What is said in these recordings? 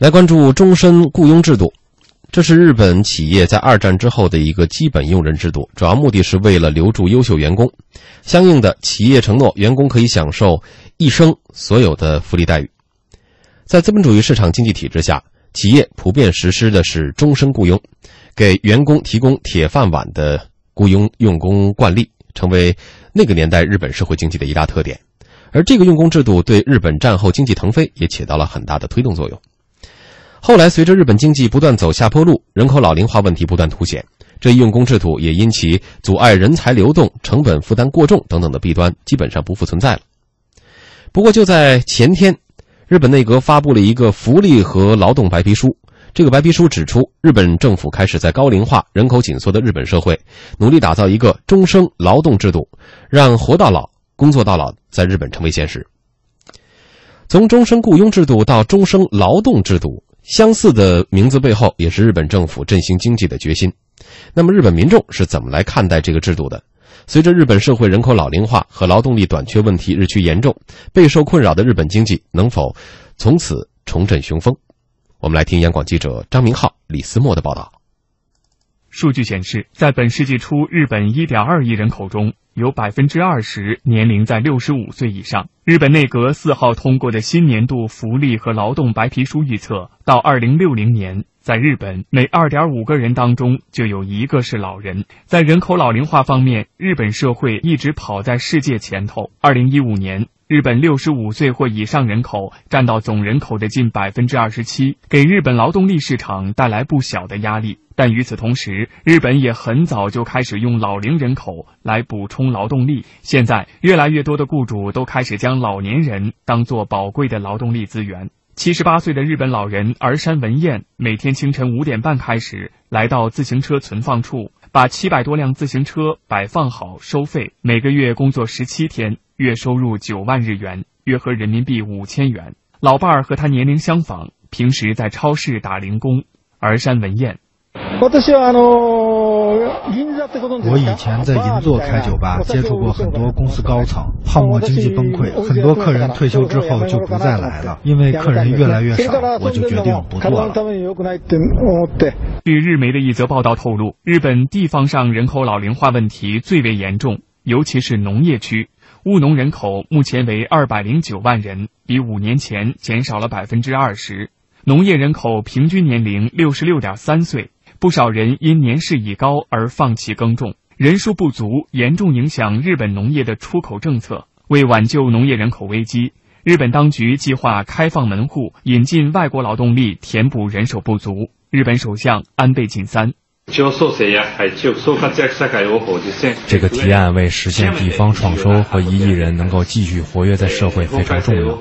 来关注终身雇佣制度，这是日本企业在二战之后的一个基本用人制度，主要目的是为了留住优秀员工。相应的，企业承诺员工可以享受一生所有的福利待遇。在资本主义市场经济体制下，企业普遍实施的是终身雇佣，给员工提供铁饭碗的雇佣用工惯例，成为那个年代日本社会经济的一大特点。而这个用工制度对日本战后经济腾飞也起到了很大的推动作用。后来，随着日本经济不断走下坡路，人口老龄化问题不断凸显，这一用工制度也因其阻碍人才流动、成本负担过重等等的弊端，基本上不复存在了。不过，就在前天，日本内阁发布了一个福利和劳动白皮书。这个白皮书指出，日本政府开始在高龄化、人口紧缩的日本社会，努力打造一个终生劳动制度，让活到老、工作到老在日本成为现实。从终身雇佣制度到终生劳动制度。相似的名字背后，也是日本政府振兴经济的决心。那么，日本民众是怎么来看待这个制度的？随着日本社会人口老龄化和劳动力短缺问题日趋严重，备受困扰的日本经济能否从此重振雄风？我们来听央广记者张明浩、李思墨的报道。数据显示，在本世纪初，日本1.2亿人口中有百分之二十年龄在六十五岁以上。日本内阁四号通过的新年度福利和劳动白皮书预测，到二零六零年，在日本每二点五个人当中就有一个是老人。在人口老龄化方面，日本社会一直跑在世界前头。二零一五年。日本六十五岁或以上人口占到总人口的近百分之二十七，给日本劳动力市场带来不小的压力。但与此同时，日本也很早就开始用老龄人口来补充劳动力。现在，越来越多的雇主都开始将老年人当作宝贵的劳动力资源。七十八岁的日本老人儿山文彦，每天清晨五点半开始来到自行车存放处，把七百多辆自行车摆放好收费，每个月工作十七天。月收入九万日元，约合人民币五千元。老伴儿和他年龄相仿，平时在超市打零工。儿山文彦，我以前在银座开酒吧，接触过很多公司高层，泡沫经济崩溃，很多客人退休之后就不再来了，因为客人越来越少，我就决定不做了。据日媒的一则报道透露，日本地方上人口老龄化问题最为严重，尤其是农业区。务农人口目前为二百零九万人，比五年前减少了百分之二十。农业人口平均年龄六十六点三岁，不少人因年事已高而放弃耕种，人数不足严重影响日本农业的出口政策。为挽救农业人口危机，日本当局计划开放门户，引进外国劳动力，填补人手不足。日本首相安倍晋三。这个提案为实现地方创收和一亿人能够继续活跃在社会非常重要。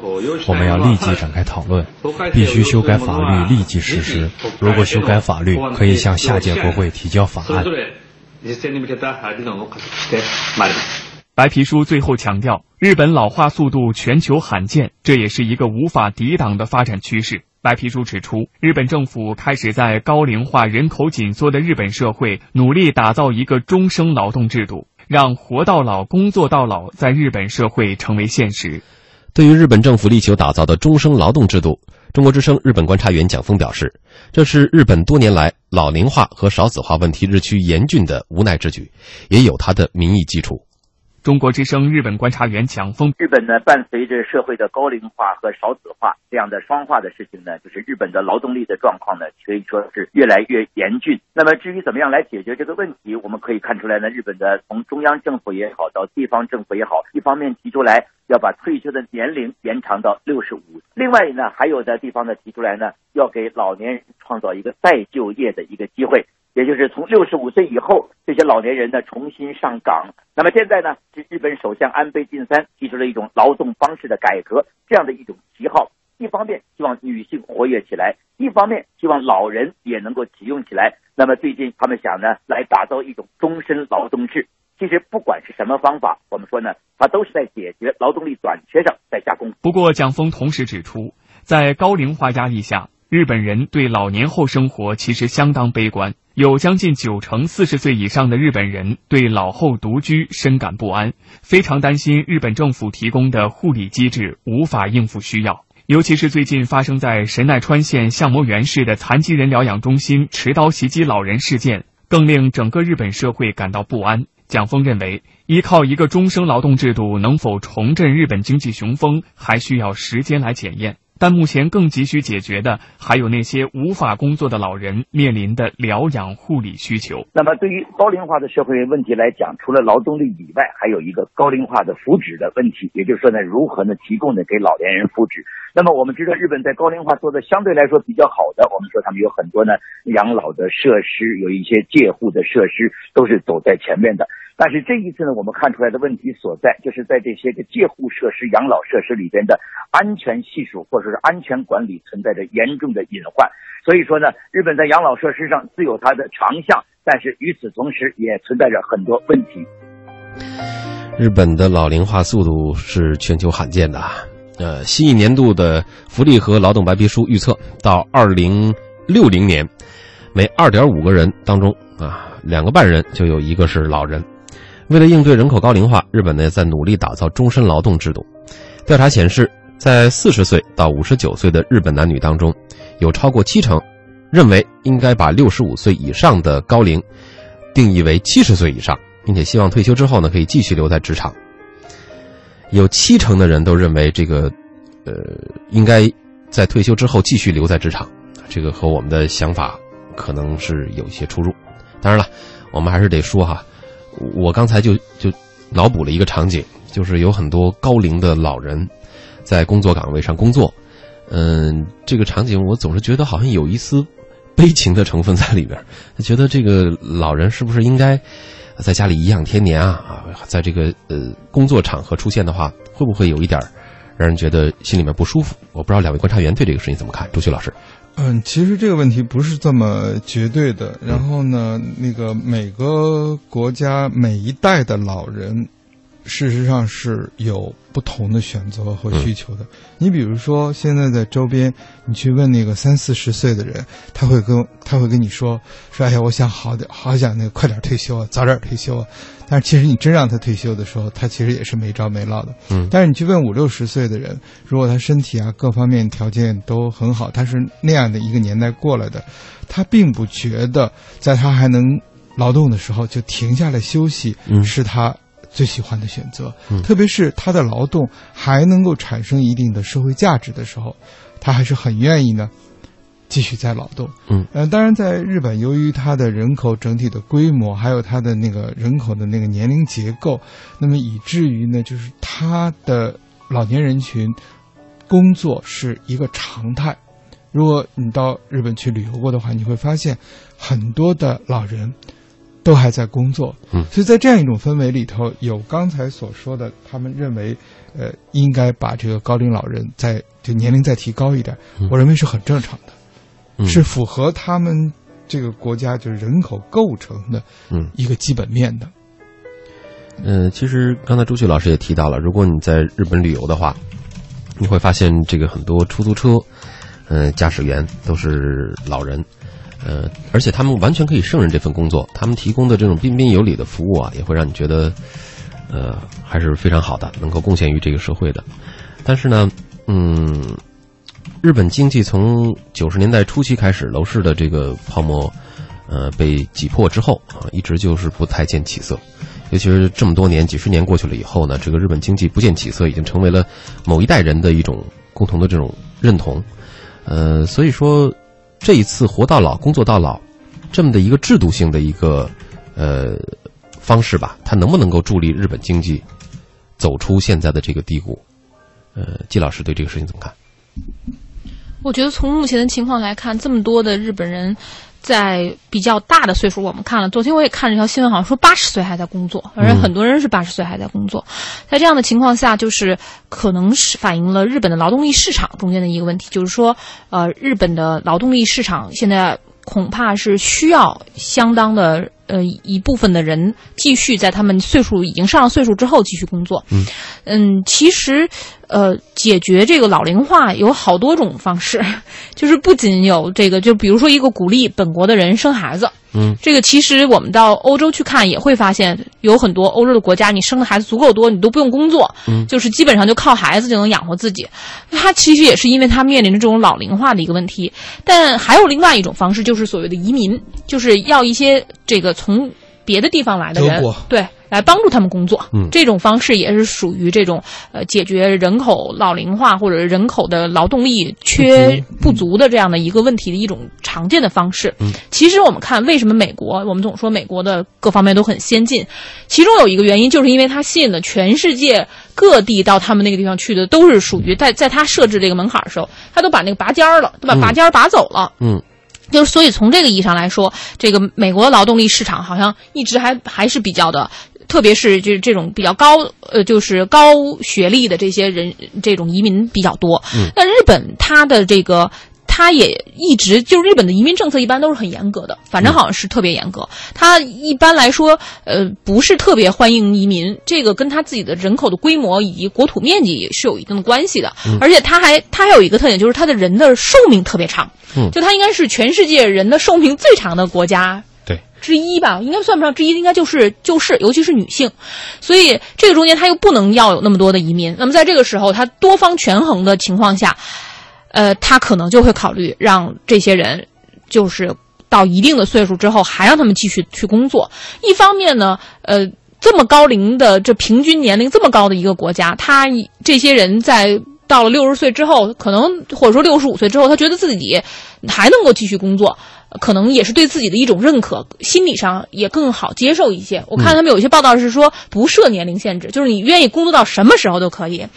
我们要立即展开讨论，必须修改法律，立即实施。如果修改法律，可以向下届国会提交法案。白皮书最后强调，日本老化速度全球罕见，这也是一个无法抵挡的发展趋势。白皮书指出，日本政府开始在高龄化、人口紧缩的日本社会努力打造一个终生劳动制度，让活到老、工作到老在日本社会成为现实。对于日本政府力求打造的终生劳动制度，中国之声日本观察员蒋峰表示，这是日本多年来老龄化和少子化问题日趋严峻的无奈之举，也有它的民意基础。中国之声日本观察员蒋峰：日本呢，伴随着社会的高龄化和少子化这样的双化的事情呢，就是日本的劳动力的状况呢，可以说是越来越严峻。那么至于怎么样来解决这个问题，我们可以看出来呢，日本的从中央政府也好，到地方政府也好，一方面提出来要把退休的年龄延长到六十五，另外呢，还有的地方呢提出来呢，要给老年人创造一个再就业的一个机会。也就是从六十五岁以后，这些老年人呢重新上岗。那么现在呢，是日本首相安倍晋三提出了一种劳动方式的改革，这样的一种旗号。一方面希望女性活跃起来，一方面希望老人也能够启用起来。那么最近他们想呢，来打造一种终身劳动制。其实不管是什么方法，我们说呢，它都是在解决劳动力短缺上在下功夫。不过，蒋峰同时指出，在高龄化压力下，日本人对老年后生活其实相当悲观。有将近九成四十岁以上的日本人对老后独居深感不安，非常担心日本政府提供的护理机制无法应付需要。尤其是最近发生在神奈川县相模原市的残疾人疗养中心持刀袭击老人事件，更令整个日本社会感到不安。蒋峰认为，依靠一个终生劳动制度能否重振日本经济雄风，还需要时间来检验。但目前更急需解决的，还有那些无法工作的老人面临的疗养护理需求。那么，对于高龄化的社会问题来讲，除了劳动力以外，还有一个高龄化的福祉的问题。也就是说呢，如何呢提供呢给老年人福祉？那么，我们知道日本在高龄化做的相对来说比较好的，我们说他们有很多呢养老的设施，有一些介护的设施都是走在前面的。但是这一次呢，我们看出来的问题所在，就是在这些个介护设施、养老设施里边的安全系数或者是安全管理存在着严重的隐患。所以说呢，日本在养老设施上自有它的长项，但是与此同时也存在着很多问题。日本的老龄化速度是全球罕见的！呃，新一年度的福利和劳动白皮书预测，到二零六零年，每二点五个人当中啊，两个半人就有一个是老人。为了应对人口高龄化，日本呢在努力打造终身劳动制度。调查显示，在四十岁到五十九岁的日本男女当中，有超过七成认为应该把六十五岁以上的高龄定义为七十岁以上，并且希望退休之后呢可以继续留在职场。有七成的人都认为这个，呃，应该在退休之后继续留在职场。这个和我们的想法可能是有一些出入。当然了，我们还是得说哈。我刚才就就脑补了一个场景，就是有很多高龄的老人在工作岗位上工作，嗯，这个场景我总是觉得好像有一丝悲情的成分在里边，觉得这个老人是不是应该在家里颐养天年啊？啊，在这个呃工作场合出现的话，会不会有一点让人觉得心里面不舒服？我不知道两位观察员对这个事情怎么看？朱旭老师。嗯，其实这个问题不是这么绝对的。然后呢，那个每个国家每一代的老人，事实上是有不同的选择和需求的。你比如说，现在在周边，你去问那个三四十岁的人，他会跟他会跟你说说：“哎呀，我想好点，好想那个快点退休啊，早点退休啊。”但是其实你真让他退休的时候，他其实也是没着没落的。嗯。但是你去问五六十岁的人，如果他身体啊各方面条件都很好，他是那样的一个年代过来的，他并不觉得在他还能劳动的时候就停下来休息是他最喜欢的选择。嗯。特别是他的劳动还能够产生一定的社会价值的时候，他还是很愿意呢。继续在劳动，嗯，呃，当然，在日本，由于它的人口整体的规模，还有它的那个人口的那个年龄结构，那么以至于呢，就是它的老年人群工作是一个常态。如果你到日本去旅游过的话，你会发现很多的老人都还在工作，嗯，所以在这样一种氛围里头，有刚才所说的，他们认为，呃，应该把这个高龄老人在就年龄再提高一点，我认为是很正常的。是符合他们这个国家就是人口构成的，嗯，一个基本面的。嗯，其实刚才朱旭老师也提到了，如果你在日本旅游的话，你会发现这个很多出租车，嗯，驾驶员都是老人，呃，而且他们完全可以胜任这份工作，他们提供的这种彬彬有礼的服务啊，也会让你觉得，呃，还是非常好的，能够贡献于这个社会的。但是呢，嗯。日本经济从九十年代初期开始，楼市的这个泡沫，呃，被挤破之后啊，一直就是不太见起色。尤其是这么多年、几十年过去了以后呢，这个日本经济不见起色，已经成为了某一代人的一种共同的这种认同。呃，所以说这一次“活到老，工作到老”这么的一个制度性的一个呃方式吧，它能不能够助力日本经济走出现在的这个低谷？呃，季老师对这个事情怎么看？我觉得从目前的情况来看，这么多的日本人，在比较大的岁数，我们看了。昨天我也看了一条新闻，好像说八十岁还在工作，而且很多人是八十岁还在工作。在这样的情况下，就是可能是反映了日本的劳动力市场中间的一个问题，就是说，呃，日本的劳动力市场现在恐怕是需要相当的呃一部分的人继续在他们岁数已经上了岁数之后继续工作。嗯，嗯，其实。呃，解决这个老龄化有好多种方式，就是不仅有这个，就比如说一个鼓励本国的人生孩子，嗯，这个其实我们到欧洲去看也会发现，有很多欧洲的国家，你生的孩子足够多，你都不用工作，嗯，就是基本上就靠孩子就能养活自己。他其实也是因为他面临着这种老龄化的一个问题。但还有另外一种方式，就是所谓的移民，就是要一些这个从别的地方来的人，对。来帮助他们工作，嗯，这种方式也是属于这种呃解决人口老龄化或者人口的劳动力缺不足的这样的一个问题的一种常见的方式。嗯，其实我们看为什么美国，我们总说美国的各方面都很先进，其中有一个原因就是因为它吸引了全世界各地到他们那个地方去的都是属于在在他设置这个门槛的时候，他都把那个拔尖儿了，都把拔尖儿拔走了。嗯。就是，所以从这个意义上来说，这个美国劳动力市场好像一直还还是比较的。特别是就是这种比较高呃，就是高学历的这些人，这种移民比较多。嗯，那日本它的这个，它也一直就日本的移民政策一般都是很严格的，反正好像是特别严格。它一般来说，呃，不是特别欢迎移民，这个跟它自己的人口的规模以及国土面积是有一定的关系的。嗯，而且它还它还有一个特点，就是它的人的寿命特别长。嗯，就它应该是全世界人的寿命最长的国家。之一吧，应该算不上之一，应该就是就是，尤其是女性，所以这个中间他又不能要有那么多的移民。那么在这个时候，他多方权衡的情况下，呃，他可能就会考虑让这些人，就是到一定的岁数之后，还让他们继续去工作。一方面呢，呃，这么高龄的这平均年龄这么高的一个国家，他这些人在。到了六十岁之后，可能或者说六十五岁之后，他觉得自己还能够继续工作，可能也是对自己的一种认可，心理上也更好接受一些。我看他们有一些报道是说不设年龄限制，就是你愿意工作到什么时候都可以。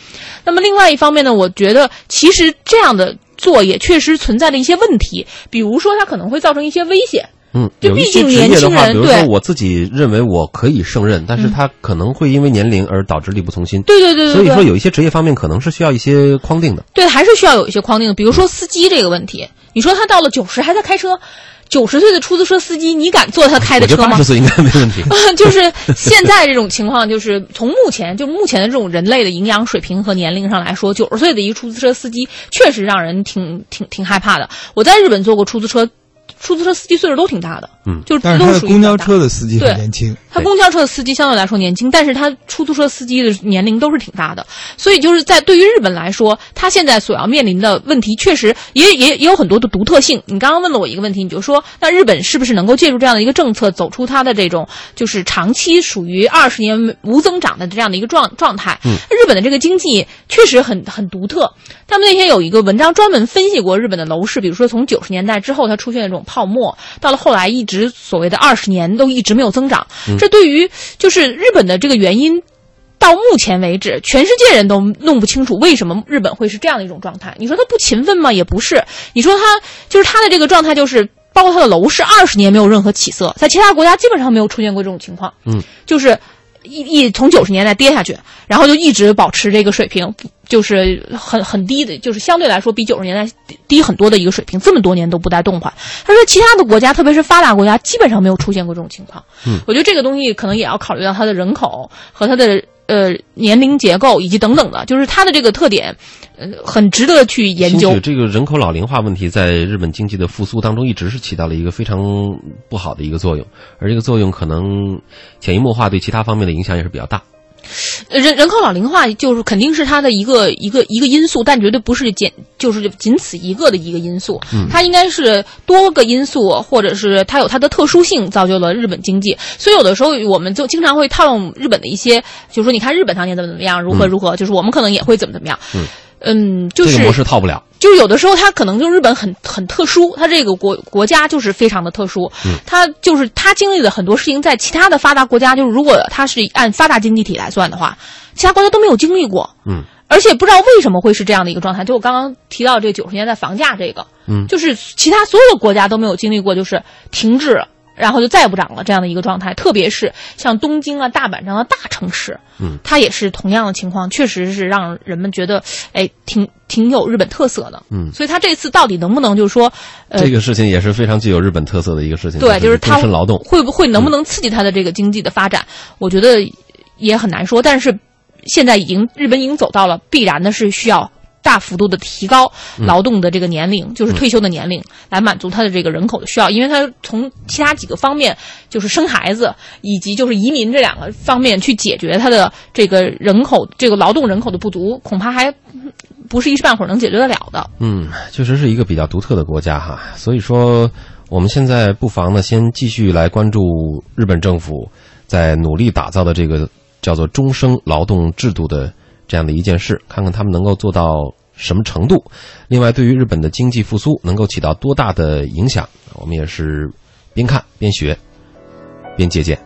那么另外一方面呢，我觉得其实这样的做也确实存在了一些问题，比如说它可能会造成一些危险。嗯，就毕竟年轻人，比如说我自己认为我可以胜任，但是他可能会因为年龄而导致力不从心。对对对对。所以说有一些职业方面可能是需要一些框定的。对，还是需要有一些框定的。比如说司机这个问题，你说他到了九十还在开车，九十岁的出租车司机，你敢坐他开的车吗？八十岁应该没问题。就是现在这种情况，就是从目前就目前的这种人类的营养水平和年龄上来说，九十岁的一个出租车司机确实让人挺挺挺害怕的。我在日本坐过出租车。出租车司机岁数都挺大的，嗯，就是但是公交车的司机很年轻。他公交车的司机相对来说年轻，但是他出租车司机的年龄都是挺大的。所以就是在对于日本来说，他现在所要面临的问题，确实也也也有很多的独特性。你刚刚问了我一个问题，你就说，那日本是不是能够借助这样的一个政策，走出它的这种就是长期属于二十年无增长的这样的一个状状态？嗯，日本的这个经济确实很很独特。他们那天有一个文章专门分析过日本的楼市，比如说从九十年代之后，它出现这种泡沫，到了后来一直所谓的二十年都一直没有增长。这对于就是日本的这个原因，到目前为止，全世界人都弄不清楚为什么日本会是这样的一种状态。你说他不勤奋吗？也不是。你说他就是他的这个状态，就是包括他的楼市二十年没有任何起色，在其他国家基本上没有出现过这种情况。嗯，就是。一一从九十年代跌下去，然后就一直保持这个水平，就是很很低的，就是相对来说比九十年代低很多的一个水平，这么多年都不带动换。他说，其他的国家，特别是发达国家，基本上没有出现过这种情况。嗯，我觉得这个东西可能也要考虑到它的人口和它的。呃，年龄结构以及等等的，就是它的这个特点，呃，很值得去研究。这个人口老龄化问题在日本经济的复苏当中，一直是起到了一个非常不好的一个作用，而这个作用可能潜移默化，对其他方面的影响也是比较大。人人口老龄化就是肯定是它的一个一个一个因素，但绝对不是仅就是仅此一个的一个因素。嗯，它应该是多个因素，或者是它有它的特殊性，造就了日本经济。所以有的时候我们就经常会套用日本的一些，就是说你看日本当年怎么怎么样，如何如何，就是我们可能也会怎么怎么样。嗯。嗯，就是这个模式套不了。就是有的时候，它可能就日本很很特殊，它这个国国家就是非常的特殊。嗯，它就是它经历的很多事情，在其他的发达国家，就是如果它是按发达经济体来算的话，其他国家都没有经历过。嗯，而且不知道为什么会是这样的一个状态。就我刚刚提到这个九十年代房价这个，嗯，就是其他所有的国家都没有经历过，就是停滞。然后就再也不涨了，这样的一个状态。特别是像东京啊、大阪这样的大城市，嗯，它也是同样的情况，确实是让人们觉得，哎，挺挺有日本特色的。嗯，所以它这次到底能不能就是说，呃这个事情也是非常具有日本特色的一个事情。对，就是他劳动会不会能不能刺激它的这个经济的发展？我觉得也很难说。但是现在已经日本已经走到了必然的是需要大幅度的提高劳动的这个年龄，就是退休的年龄，来满足他的这个人口的需要。因为他从其他几个方面，就是生孩子以及就是移民这两个方面去解决他的这个人口这个劳动人口的不足，恐怕还不是一时半会儿能解决得了的。嗯，确实是一个比较独特的国家哈。所以说，我们现在不妨呢，先继续来关注日本政府在努力打造的这个叫做终生劳动制度的。这样的一件事，看看他们能够做到什么程度。另外，对于日本的经济复苏能够起到多大的影响，我们也是边看边学边借鉴。